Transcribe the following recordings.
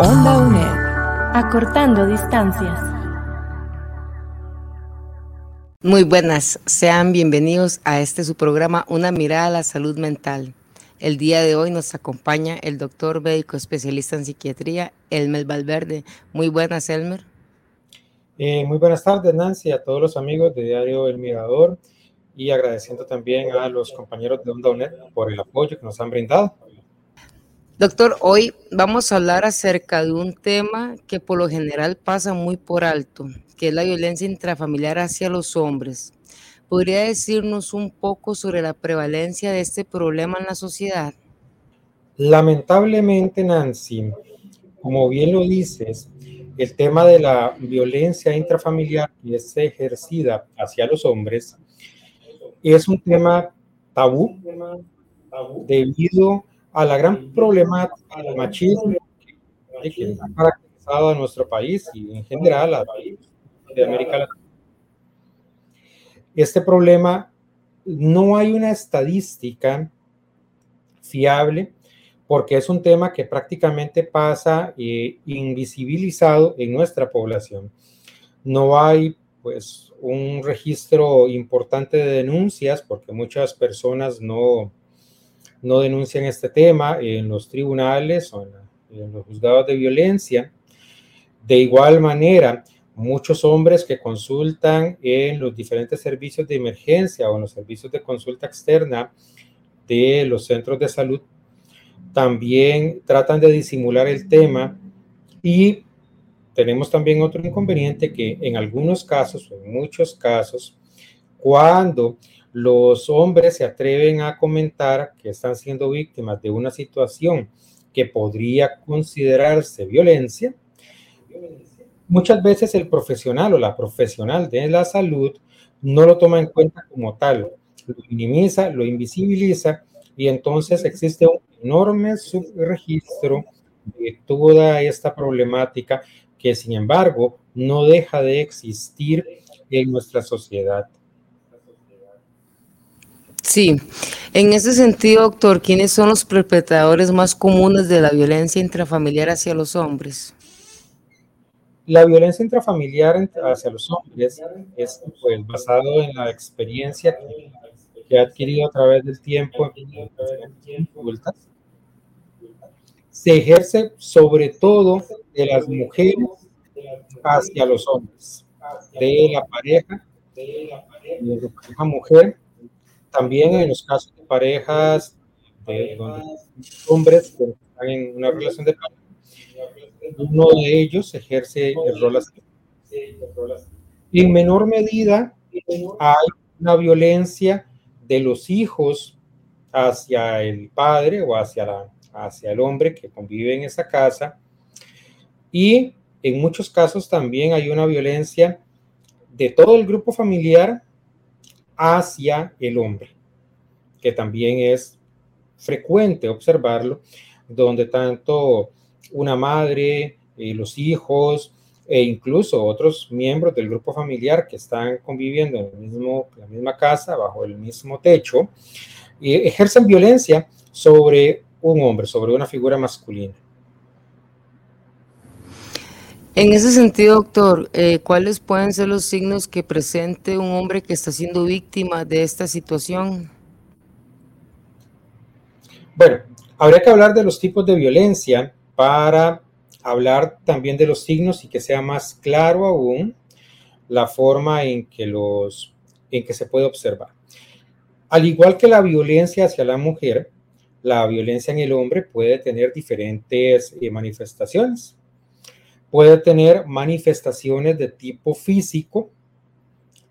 Onda UNED. Acortando distancias. Muy buenas, sean bienvenidos a este su programa Una mirada a la salud mental. El día de hoy nos acompaña el doctor médico especialista en psiquiatría, Elmer Valverde. Muy buenas, Elmer. Eh, muy buenas tardes, Nancy, a todos los amigos de Diario El Mirador y agradeciendo también a los compañeros de Onda UNED por el apoyo que nos han brindado. Doctor, hoy vamos a hablar acerca de un tema que por lo general pasa muy por alto, que es la violencia intrafamiliar hacia los hombres. ¿Podría decirnos un poco sobre la prevalencia de este problema en la sociedad? Lamentablemente, Nancy, como bien lo dices, el tema de la violencia intrafamiliar que es ejercida hacia los hombres es un tema tabú debido a la gran problemática del machismo que ha caracterizado a nuestro país y en general a de América Latina. Este problema no hay una estadística fiable porque es un tema que prácticamente pasa eh, invisibilizado en nuestra población. No hay pues un registro importante de denuncias porque muchas personas no, no denuncian este tema en los tribunales o en los juzgados de violencia. De igual manera, muchos hombres que consultan en los diferentes servicios de emergencia o en los servicios de consulta externa de los centros de salud también tratan de disimular el tema y tenemos también otro inconveniente que en algunos casos, en muchos casos, cuando los hombres se atreven a comentar que están siendo víctimas de una situación que podría considerarse violencia, muchas veces el profesional o la profesional de la salud no lo toma en cuenta como tal, lo minimiza, lo invisibiliza y entonces existe un enorme subregistro de toda esta problemática que sin embargo no deja de existir en nuestra sociedad. Sí, en ese sentido, doctor, ¿quiénes son los perpetradores más comunes de la violencia intrafamiliar hacia los hombres? La violencia intrafamiliar hacia los hombres es pues, basado en la experiencia que, ha adquirido a través del tiempo Se ejerce sobre todo de las mujeres hacia los hombres, de la pareja, de la pareja mujer, también en los casos de parejas de hombres que están en una relación de pareja uno de ellos ejerce el rol así. En menor medida hay una violencia de los hijos hacia el padre o hacia, la, hacia el hombre que convive en esa casa. Y en muchos casos también hay una violencia de todo el grupo familiar hacia el hombre, que también es frecuente observarlo, donde tanto una madre, eh, los hijos e incluso otros miembros del grupo familiar que están conviviendo en, el mismo, la misma casa, bajo el mismo techo, y ejercen violencia sobre un hombre, sobre una figura masculina. En ese sentido, doctor, eh, ¿cuáles pueden ser los signos que presente un hombre que está siendo víctima de esta situación? Bueno, habría que hablar de los tipos de violencia para hablar también de los signos y que sea más claro aún la forma en que, los, en que se puede observar. Al igual que la violencia hacia la mujer, la violencia en el hombre puede tener diferentes eh, manifestaciones. Puede tener manifestaciones de tipo físico,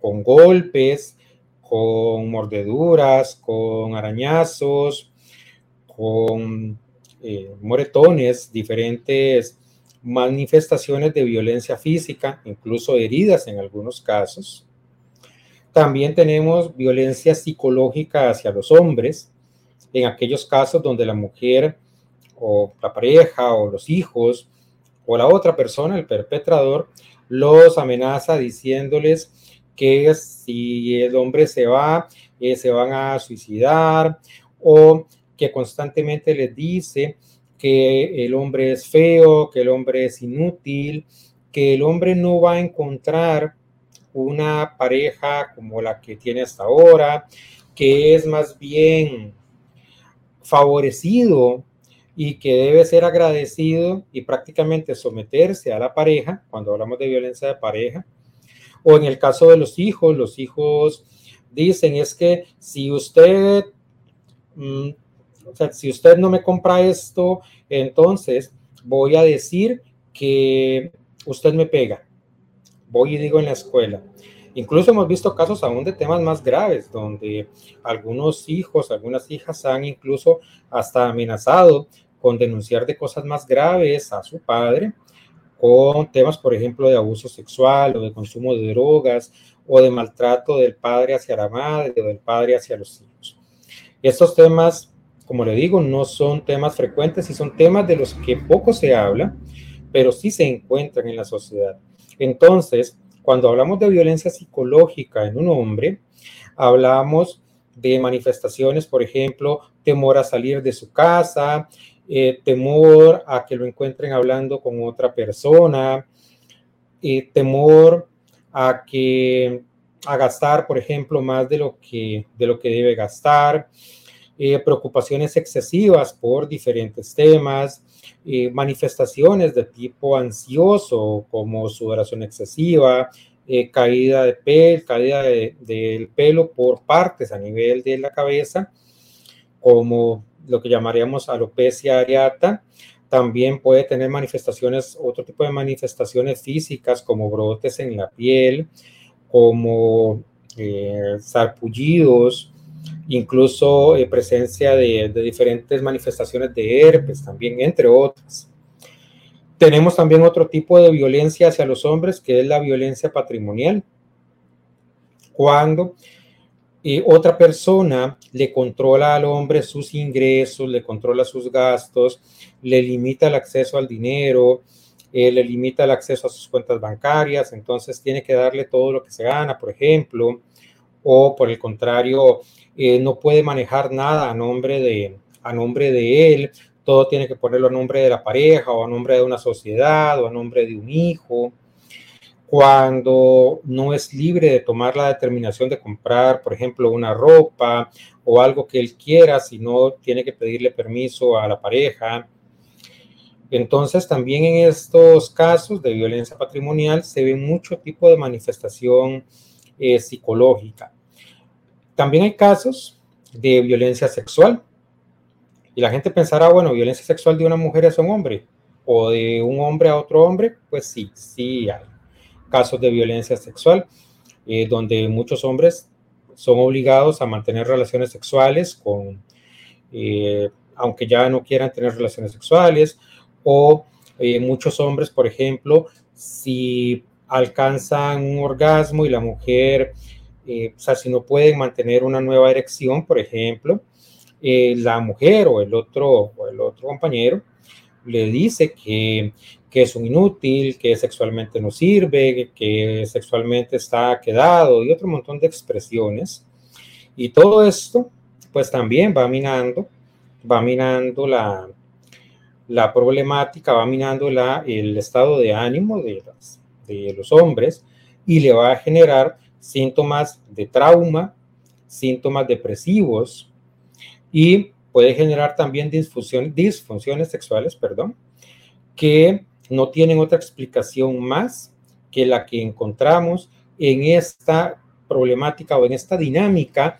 con golpes, con mordeduras, con arañazos, con eh, moretones, diferentes manifestaciones de violencia física, incluso heridas en algunos casos. También tenemos violencia psicológica hacia los hombres, en aquellos casos donde la mujer o la pareja o los hijos o la otra persona, el perpetrador, los amenaza diciéndoles que si el hombre se va, eh, se van a suicidar o que constantemente les dice que el hombre es feo, que el hombre es inútil, que el hombre no va a encontrar una pareja como la que tiene hasta ahora, que es más bien favorecido y que debe ser agradecido y prácticamente someterse a la pareja, cuando hablamos de violencia de pareja, o en el caso de los hijos, los hijos dicen es que si usted, mm, o sea, si usted no me compra esto, entonces voy a decir que usted me pega. Voy y digo en la escuela. Incluso hemos visto casos aún de temas más graves, donde algunos hijos, algunas hijas han incluso hasta amenazado con denunciar de cosas más graves a su padre, con temas, por ejemplo, de abuso sexual o de consumo de drogas o de maltrato del padre hacia la madre o del padre hacia los hijos. Estos temas, como le digo, no son temas frecuentes y son temas de los que poco se habla, pero sí se encuentran en la sociedad. Entonces, cuando hablamos de violencia psicológica en un hombre, hablamos de manifestaciones, por ejemplo, temor a salir de su casa, eh, temor a que lo encuentren hablando con otra persona, eh, temor a que a gastar, por ejemplo, más de lo que, de lo que debe gastar, eh, preocupaciones excesivas por diferentes temas, manifestaciones de tipo ansioso como sudoración excesiva, caída de pelo, caída del pelo por partes a nivel de la cabeza, como lo que llamaríamos alopecia areata, también puede tener manifestaciones, otro tipo de manifestaciones físicas como brotes en la piel, como eh, sarpullidos, incluso eh, presencia de, de, diferentes manifestaciones de herpes también, entre otras. Tenemos también otro tipo de violencia hacia los hombres, que es la violencia patrimonial. Cuando otra persona le controla al hombre sus ingresos, le controla sus gastos, le limita el acceso al dinero, eh, le limita el acceso a sus cuentas bancarias, entonces tiene que darle todo lo que se gana, por ejemplo, o por el contrario, eh, no puede manejar nada a nombre, de, a nombre de él, todo tiene que ponerlo a nombre de la pareja o a nombre de una sociedad o a nombre de un hijo cuando no es libre de tomar la determinación de comprar, por ejemplo, una ropa o algo que él quiera, sino tiene que pedirle permiso a la pareja. Entonces, también en estos casos de violencia patrimonial se ve mucho tipo de manifestación eh, psicológica. También hay casos de violencia sexual. Y la gente pensará, bueno, violencia sexual de una mujer a un hombre o de un hombre a otro hombre, pues sí, sí hay casos de violencia sexual, eh, donde muchos hombres son obligados a mantener relaciones sexuales con, eh, aunque ya no quieran tener relaciones sexuales, o eh, muchos hombres, por ejemplo, si alcanzan un orgasmo y la mujer, o sea, si no pueden mantener una nueva erección, por ejemplo, la mujer o el otro, o el otro compañero le dice que que es un inútil, que sexualmente no sirve, que sexualmente está quedado y otro montón de expresiones. Y todo esto, pues también va minando, va minando la, la problemática, va minando la, el estado de ánimo de, de los hombres y le va a generar síntomas de trauma, síntomas depresivos y puede generar también disfunciones, disfunciones sexuales, perdón, que no tienen otra explicación más que la que encontramos en esta problemática o en esta dinámica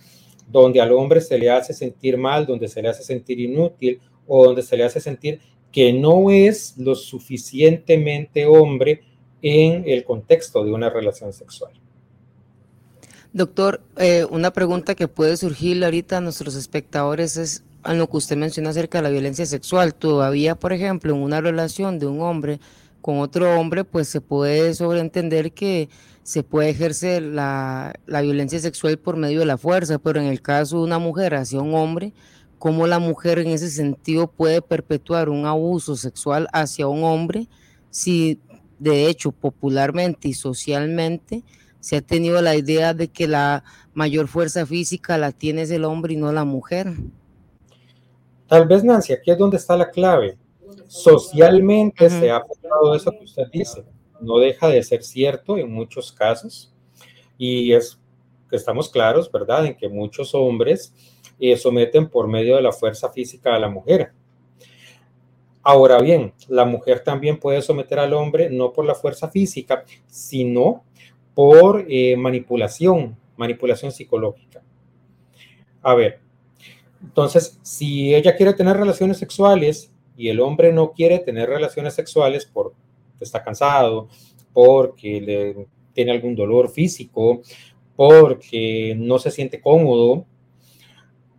donde al hombre se le hace sentir mal, donde se le hace sentir inútil o donde se le hace sentir que no es lo suficientemente hombre en el contexto de una relación sexual. Doctor, eh, una pregunta que puede surgir ahorita a nuestros espectadores es, a lo que usted menciona acerca de la violencia sexual. Todavía, por ejemplo, en una relación de un hombre con otro hombre, pues se puede sobreentender que se puede ejercer la, la, violencia sexual por medio de la fuerza, pero en el caso de una mujer hacia un hombre, ¿cómo la mujer en ese sentido puede perpetuar un abuso sexual hacia un hombre si de hecho popularmente y socialmente se ha tenido la idea de que la mayor fuerza física la tiene el hombre y no la mujer? Tal vez, Nancy, aquí es donde está la clave. Socialmente se ha apuntado eso que usted dice. No deja de ser cierto en muchos casos. Y es que estamos claros, ¿verdad?, en que muchos hombres eh, someten por medio de la fuerza física a la mujer. Ahora bien, la mujer también puede someter al hombre no por la fuerza física, sino por eh, manipulación, manipulación psicológica. A ver, entonces, si ella quiere tener relaciones sexuales y el hombre no quiere tener relaciones sexuales porque está cansado, porque le tiene algún dolor físico, porque no se siente cómodo,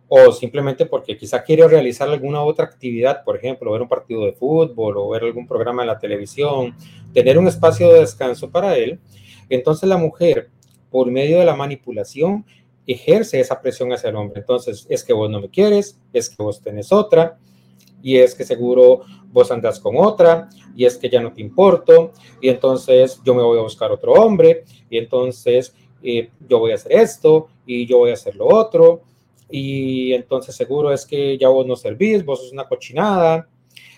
o simplemente porque quizá quiere realizar alguna otra actividad, por ejemplo, ver un partido de fútbol o ver algún programa en la televisión, tener un espacio de descanso para él, entonces la mujer, por medio de la manipulación, ejerce esa presión hacia el hombre. Entonces, es que vos no me quieres, es que vos tenés otra, y es que seguro vos andás con otra, y es que ya no te importo, y entonces yo me voy a buscar otro hombre, y entonces eh, yo voy a hacer esto, y yo voy a hacer lo otro, y entonces seguro es que ya vos no servís, vos sos una cochinada.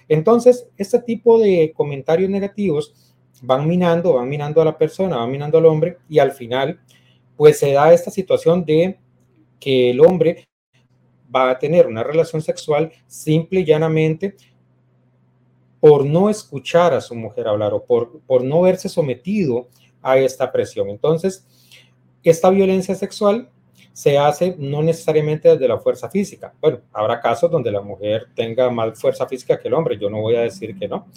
Entonces, este tipo de comentarios negativos van minando, van minando a la persona, van minando al hombre y al final, pues se da esta situación de que el hombre va a tener una relación sexual simple y llanamente por no escuchar a su mujer hablar o por, por no verse sometido a esta presión. Entonces, esta violencia sexual se hace no necesariamente desde la fuerza física. Bueno, habrá casos donde la mujer tenga más fuerza física que el hombre, yo no voy a decir que no,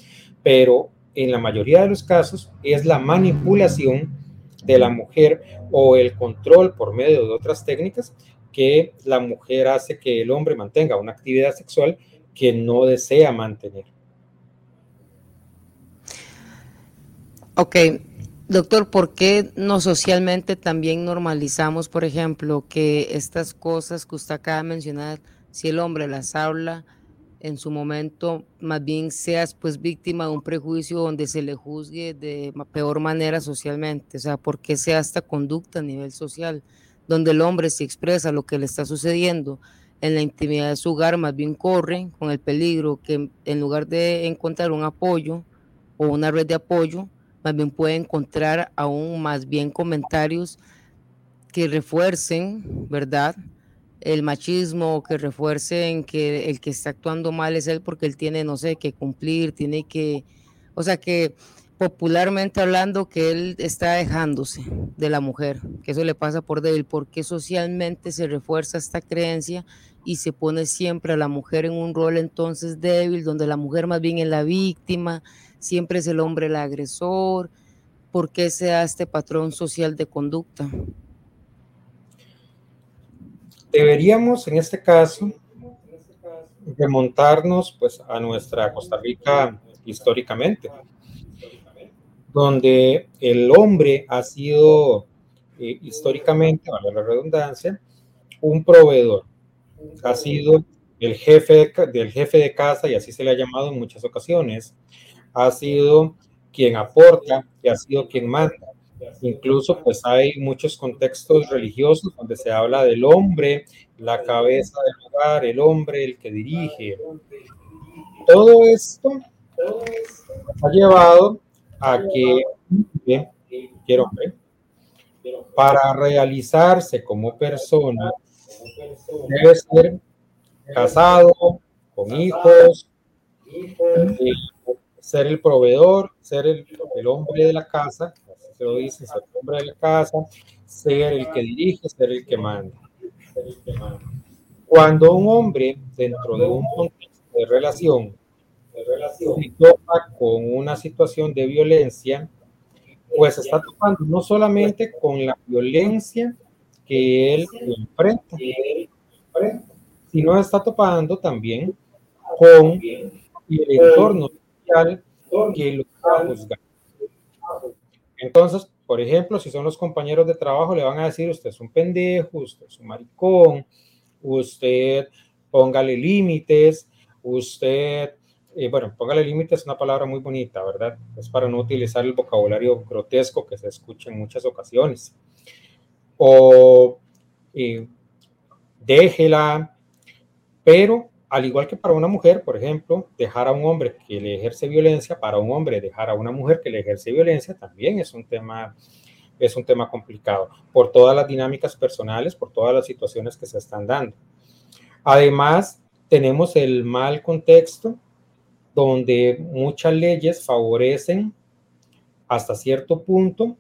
pero en la mayoría de los casos es la manipulación de la mujer o el control por medio de otras técnicas que la mujer hace que el hombre mantenga una actividad sexual que no desea mantener. Ok, Doctor, ¿por qué no socialmente también normalizamos, por ejemplo, que estas cosas que usted acaba de mencionar, si el hombre las habla, en su momento más bien seas pues víctima de un prejuicio donde se le juzgue de peor manera socialmente? O sea, ¿por qué sea esta conducta a nivel social, donde el hombre se expresa lo que le está sucediendo en la intimidad de su hogar, más bien corre con el peligro que en lugar de encontrar un apoyo o una red de apoyo, más bien puede encontrar aún más bien comentarios que refuercen, ¿verdad? El machismo, que refuercen que el que está actuando mal es él porque él tiene, no sé, que cumplir, tiene que, o sea, que popularmente hablando que él está dejándose de la mujer, que eso le pasa por débil, porque socialmente se refuerza esta creencia y se pone siempre a la mujer en un rol entonces débil, donde la mujer más bien es la víctima, siempre es el hombre el agresor, ¿por qué se da este patrón social de conducta? Deberíamos en este caso remontarnos pues a nuestra Costa Rica históricamente, donde el hombre ha sido eh, históricamente, vale la redundancia, un proveedor, ha sido el jefe del jefe de casa y así se le ha llamado en muchas ocasiones, ha sido quien aporta y ha sido quien manda. Incluso pues hay muchos contextos religiosos donde se habla del hombre, la cabeza del hogar, el hombre, el que dirige. Todo esto ha llevado a que quiero para realizarse como persona debe ser casado, con hijos, eh, ser el proveedor, ser el, hombre de la casa, lo dice, ser el hombre de la casa, ser el que dirige, ser el que manda. Cuando un hombre dentro de un contexto de relación, se topa con una situación de violencia, pues está topando no solamente con la violencia que él enfrenta, sino está topando también con el entorno que lo juzgar. Entonces, por ejemplo, si son los compañeros de trabajo, le van a decir, usted es un pendejo, usted es un maricón, usted póngale límites, usted, eh, bueno, póngale límites es una palabra muy bonita, ¿verdad? Es para no utilizar el vocabulario grotesco que se escucha en muchas ocasiones. O eh, déjela, pero al igual que para una mujer, por ejemplo, dejar a un hombre que le ejerce violencia, para un hombre dejar a una mujer que le ejerce violencia, también es un tema, es un tema complicado, por todas las dinámicas personales, por todas las situaciones que se están dando. Además, tenemos el mal contexto donde muchas leyes favorecen hasta cierto punto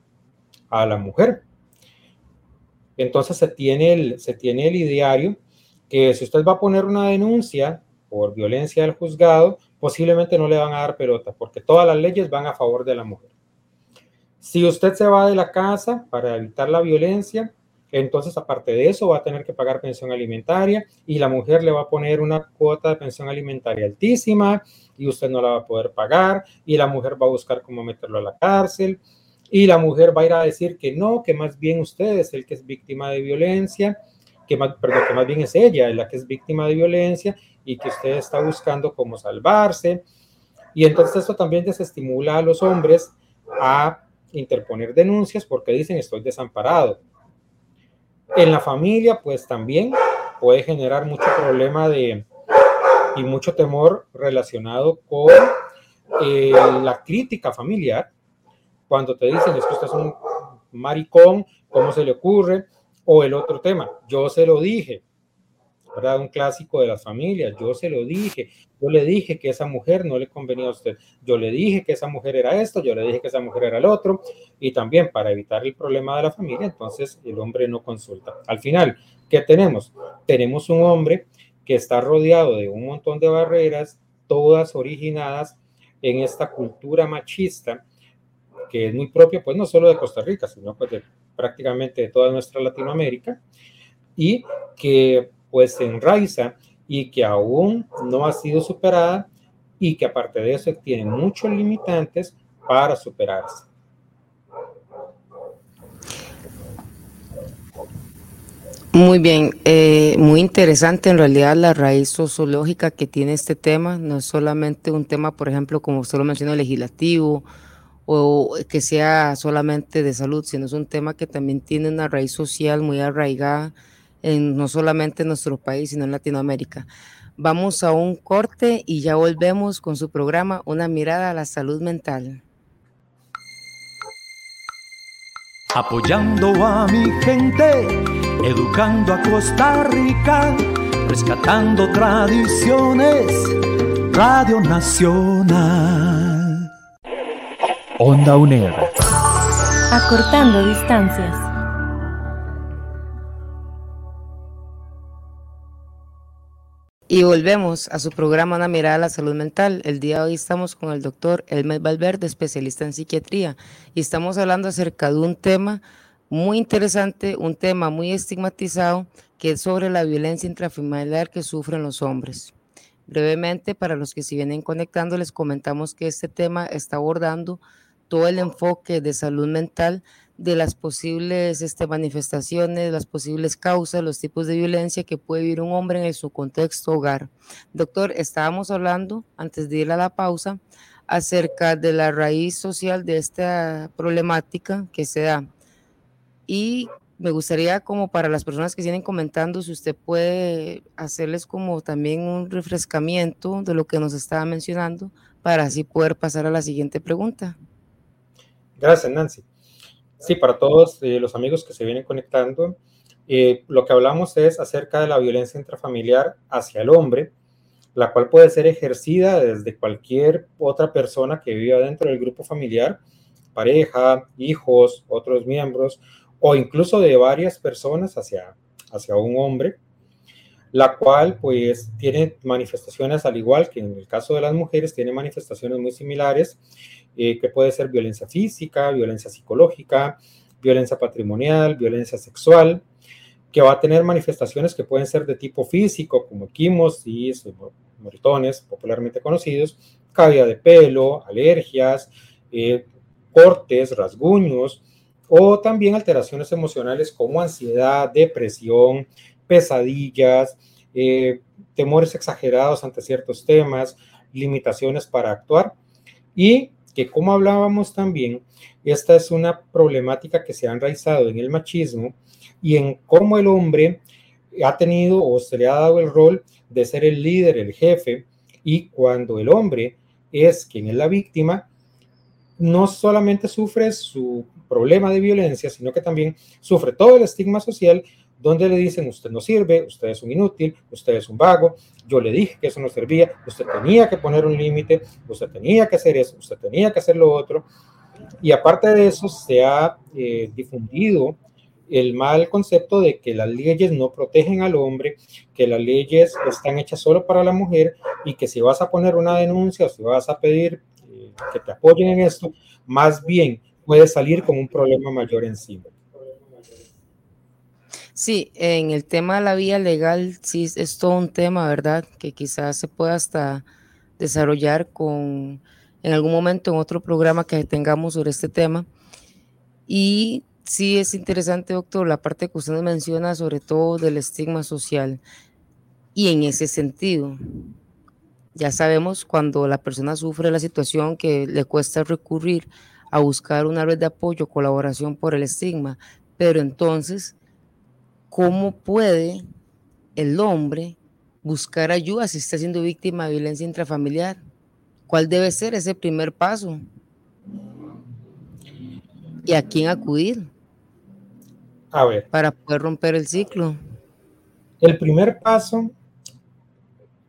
a la mujer. Entonces se tiene el, se tiene el ideario que si usted va a poner una denuncia por violencia al juzgado, posiblemente no le van a dar pelota, porque todas las leyes van a favor de la mujer. Si usted se va de la casa para evitar la violencia, entonces aparte de eso va a tener que pagar pensión alimentaria y la mujer le va a poner una cuota de pensión alimentaria altísima y usted no la va a poder pagar y la mujer va a buscar cómo meterlo a la cárcel y la mujer va a ir a decir que no, que más bien usted es el que es víctima de violencia que más, perdón, que más bien es ella la que es víctima de violencia y que usted está buscando cómo salvarse. Y entonces esto también desestimula a los hombres a interponer denuncias porque dicen estoy desamparado. En la familia, pues también puede generar mucho problema de, y mucho temor relacionado con eh, la crítica familiar. Cuando te dicen es que usted es un maricón, ¿cómo se le ocurre? O el otro tema, yo se lo dije, ¿verdad? Un clásico de las familias, yo se lo dije, yo le dije que esa mujer no le convenía a usted, yo le dije que esa mujer era esto, yo le dije que esa mujer era el otro, y también para evitar el problema de la familia, entonces el hombre no consulta. Al final, ¿qué tenemos? Tenemos un hombre que está rodeado de un montón de barreras, todas originadas en esta cultura machista, que es muy propia, pues no solo de Costa Rica, sino pues de prácticamente de toda nuestra Latinoamérica y que pues se enraiza y que aún no ha sido superada y que aparte de eso tiene muchos limitantes para superarse. Muy bien, eh, muy interesante en realidad la raíz sociológica que tiene este tema, no es solamente un tema, por ejemplo, como usted lo legislativo, o que sea solamente de salud, sino es un tema que también tiene una raíz social muy arraigada en no solamente en nuestro país, sino en Latinoamérica. Vamos a un corte y ya volvemos con su programa Una mirada a la salud mental. Apoyando a mi gente, educando a Costa Rica, rescatando tradiciones, Radio Nacional. Onda UNED. Acortando distancias. Y volvemos a su programa Una mirada a la salud mental. El día de hoy estamos con el doctor Elmer Valverde, especialista en psiquiatría, y estamos hablando acerca de un tema muy interesante, un tema muy estigmatizado, que es sobre la violencia intrafamiliar que sufren los hombres. Brevemente, para los que se vienen conectando, les comentamos que este tema está abordando todo el enfoque de salud mental de las posibles este, manifestaciones, las posibles causas, los tipos de violencia que puede vivir un hombre en su contexto hogar. Doctor, estábamos hablando, antes de ir a la pausa, acerca de la raíz social de esta problemática que se da. Y me gustaría como para las personas que vienen comentando, si usted puede hacerles como también un refrescamiento de lo que nos estaba mencionando para así poder pasar a la siguiente pregunta. Gracias, Nancy. Sí, para todos eh, los amigos que se vienen conectando, eh, lo que hablamos es acerca de la violencia intrafamiliar hacia el hombre, la cual puede ser ejercida desde cualquier otra persona que viva dentro del grupo familiar, pareja, hijos, otros miembros, o incluso de varias personas hacia, hacia un hombre, la cual pues tiene manifestaciones al igual que en el caso de las mujeres, tiene manifestaciones muy similares eh, que puede ser violencia física, violencia psicológica, violencia patrimonial, violencia sexual, que va a tener manifestaciones que pueden ser de tipo físico, como quimos y moritones popularmente conocidos, caída de pelo, alergias, eh, cortes, rasguños, o también alteraciones emocionales como ansiedad, depresión, pesadillas, eh, temores exagerados ante ciertos temas, limitaciones para actuar y que como hablábamos también, esta es una problemática que se ha enraizado en el machismo y en cómo el hombre ha tenido o se le ha dado el rol de ser el líder, el jefe, y cuando el hombre es quien es la víctima, no solamente sufre su problema de violencia, sino que también sufre todo el estigma social donde le dicen usted no sirve, usted es un inútil, usted es un vago, yo le dije que eso no servía, usted tenía que poner un límite, usted tenía que hacer eso, usted tenía que hacer lo otro. Y aparte de eso, se ha eh, difundido el mal concepto de que las leyes no protegen al hombre, que las leyes están hechas solo para la mujer y que si vas a poner una denuncia o si vas a pedir eh, que te apoyen en esto, más bien puede salir con un problema mayor encima. Sí, en el tema de la vía legal, sí, es todo un tema, ¿verdad? Que quizás se pueda hasta desarrollar con, en algún momento en otro programa que tengamos sobre este tema. Y sí es interesante, doctor, la parte que usted menciona, sobre todo del estigma social. Y en ese sentido, ya sabemos cuando la persona sufre la situación que le cuesta recurrir a buscar una red de apoyo, colaboración por el estigma, pero entonces cómo puede el hombre buscar ayuda si está siendo víctima de violencia intrafamiliar. ¿Cuál debe ser ese primer paso? ¿Y a quién acudir? A ver. Para poder romper el ciclo. El primer paso,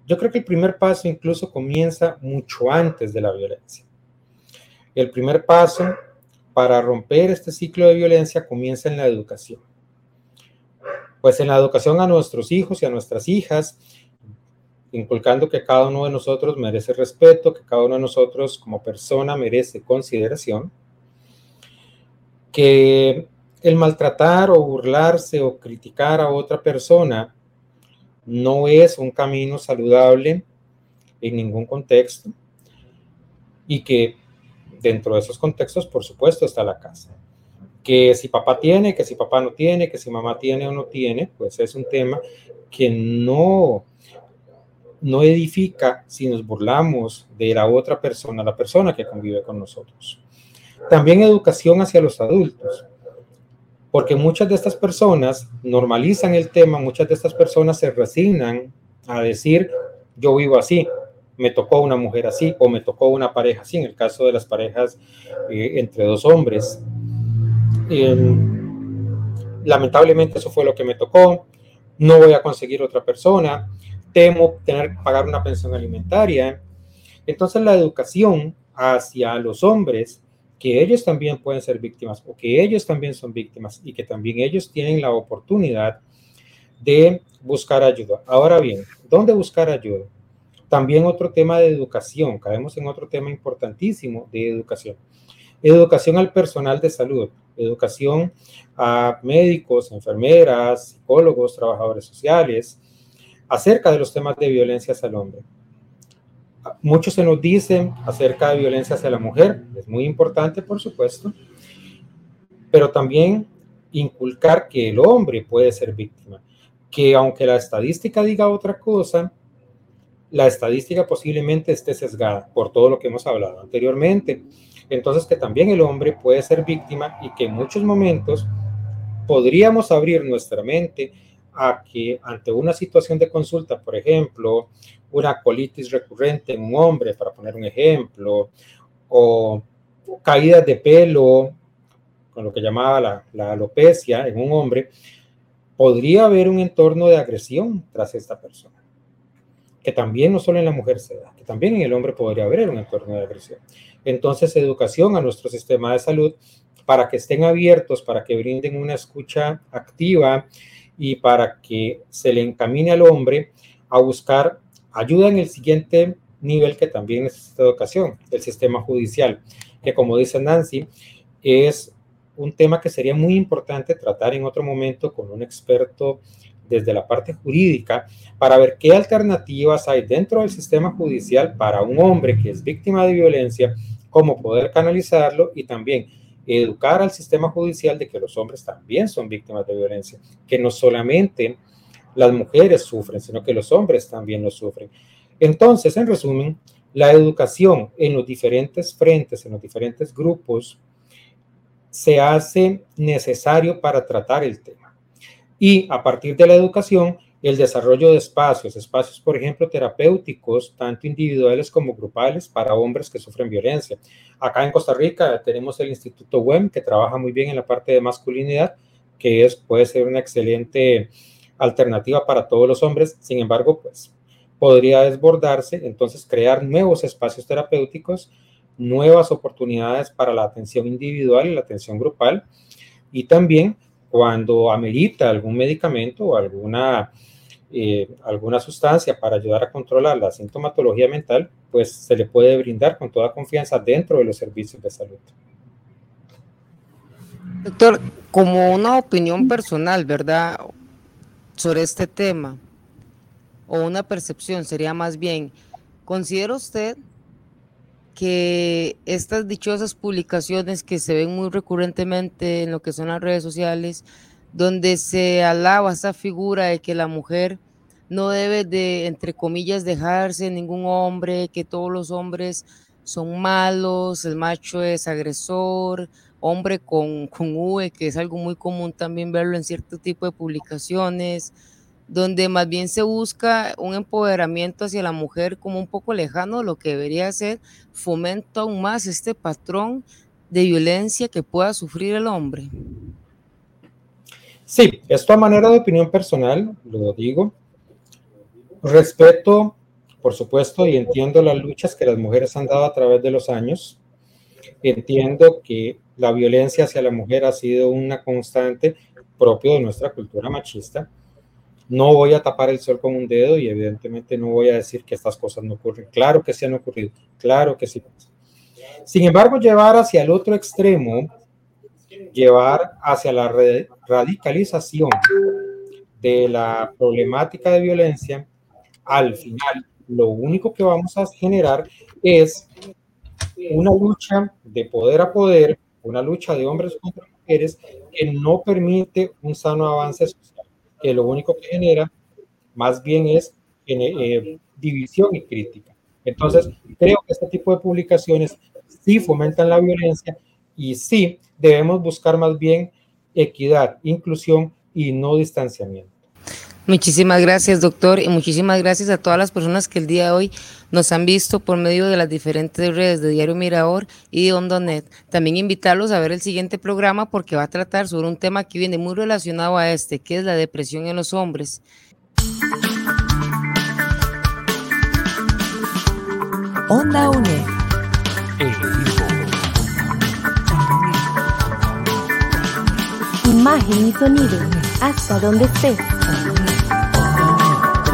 yo creo que el primer paso incluso comienza mucho antes de la violencia. El primer paso para romper este ciclo de violencia comienza en la educación pues en la educación a nuestros hijos y a nuestras hijas, inculcando que cada uno de nosotros merece respeto, que cada uno de nosotros como persona merece consideración, que el maltratar o burlarse o criticar a otra persona no es un camino saludable en ningún contexto y que dentro de esos contextos, por supuesto, está la casa que si papá tiene, que si papá no tiene, que si mamá tiene o no tiene, pues es un tema que no, no edifica si nos burlamos de la otra persona, la persona que convive con nosotros. También educación hacia los adultos, porque muchas de estas personas normalizan el tema, muchas de estas personas se resignan a decir, yo vivo así, me tocó una mujer así o me tocó una pareja así, en el caso de las parejas eh, entre dos hombres lamentablemente eso fue lo que me tocó, no voy a conseguir otra persona, temo tener que pagar una pensión alimentaria. Entonces la educación hacia los hombres, que ellos también pueden ser víctimas o que ellos también son víctimas y que también ellos tienen la oportunidad de buscar ayuda. Ahora bien, ¿dónde buscar ayuda? También otro tema de educación, caemos en otro tema importantísimo de educación. Educación al personal de salud educación a médicos, enfermeras, psicólogos, trabajadores sociales, acerca de los temas de violencia hacia el hombre. Muchos se nos dicen acerca de violencia hacia la mujer, es muy importante, por supuesto, pero también inculcar que el hombre puede ser víctima, que aunque la estadística diga otra cosa, la estadística posiblemente esté sesgada por todo lo que hemos hablado anteriormente entonces que también el hombre puede ser víctima y que en muchos momentos podríamos abrir nuestra mente a que ante una situación de consulta, por ejemplo, una colitis recurrente en un hombre, para poner un ejemplo, o caídas de pelo, con lo que llamaba la, la alopecia en un hombre, podría haber un entorno de agresión tras esta persona que también no solo en la mujer se da, que también en el hombre podría haber un entorno de agresión. Entonces, educación a nuestro sistema de salud para que estén abiertos, para que brinden una escucha activa y para que se le encamine al hombre a buscar ayuda en el siguiente nivel que también necesita educación, el sistema judicial, que como dice Nancy, es un tema que sería muy importante tratar en otro momento con un experto desde la parte jurídica para ver qué alternativas hay dentro del sistema judicial para un hombre que es víctima de violencia, cómo poder canalizarlo y también educar al sistema judicial de que los hombres también son víctimas de violencia, que no solamente las mujeres sufren, sino que los hombres también lo sufren. Entonces, en resumen, la educación en los diferentes frentes, en los diferentes grupos, se hace necesario para tratar el tema. Y a partir de la educación, el desarrollo de espacios, espacios, por ejemplo, terapéuticos, tanto individuales como grupales, para hombres que sufren violencia. Acá en Costa Rica tenemos el Instituto WEM, que trabaja muy bien en la parte de masculinidad, que es, puede ser una excelente alternativa para todos los hombres. Sin embargo, pues podría desbordarse, entonces crear nuevos espacios terapéuticos, nuevas oportunidades para la atención individual y la atención grupal, y también cuando amerita algún medicamento o alguna eh, alguna sustancia para ayudar a controlar la sintomatología mental, pues se le puede brindar con toda confianza dentro de los servicios de salud. Doctor, como una opinión personal, ¿verdad? Sobre este tema, o una percepción sería más bien, ¿considera usted que estas dichosas publicaciones que se ven muy recurrentemente en lo que son las redes sociales, donde se alaba esa figura de que la mujer no debe de, entre comillas, dejarse ningún hombre, que todos los hombres son malos, el macho es agresor, hombre con, con V, que es algo muy común también verlo en cierto tipo de publicaciones, donde más bien se busca un empoderamiento hacia la mujer como un poco lejano, lo que debería ser fomento aún más este patrón de violencia que pueda sufrir el hombre. Sí, esto a manera de opinión personal, lo digo. Respeto, por supuesto, y entiendo las luchas que las mujeres han dado a través de los años. Entiendo que la violencia hacia la mujer ha sido una constante propio de nuestra cultura machista. No voy a tapar el sol con un dedo y evidentemente no voy a decir que estas cosas no ocurren. Claro que sí han ocurrido, claro que sí. Sin embargo, llevar hacia el otro extremo llevar hacia la radicalización de la problemática de violencia, al final lo único que vamos a generar es una lucha de poder a poder, una lucha de hombres contra mujeres que no permite un sano avance social, que lo único que genera más bien es eh, división y crítica. Entonces, creo que este tipo de publicaciones sí fomentan la violencia y sí debemos buscar más bien equidad, inclusión y no distanciamiento. Muchísimas gracias, doctor, y muchísimas gracias a todas las personas que el día de hoy nos han visto por medio de las diferentes redes de Diario Mirador y de Ondonet. También invitarlos a ver el siguiente programa porque va a tratar sobre un tema que viene muy relacionado a este, que es la depresión en los hombres. Onda UNED. Imagen y sonido, hasta donde estés.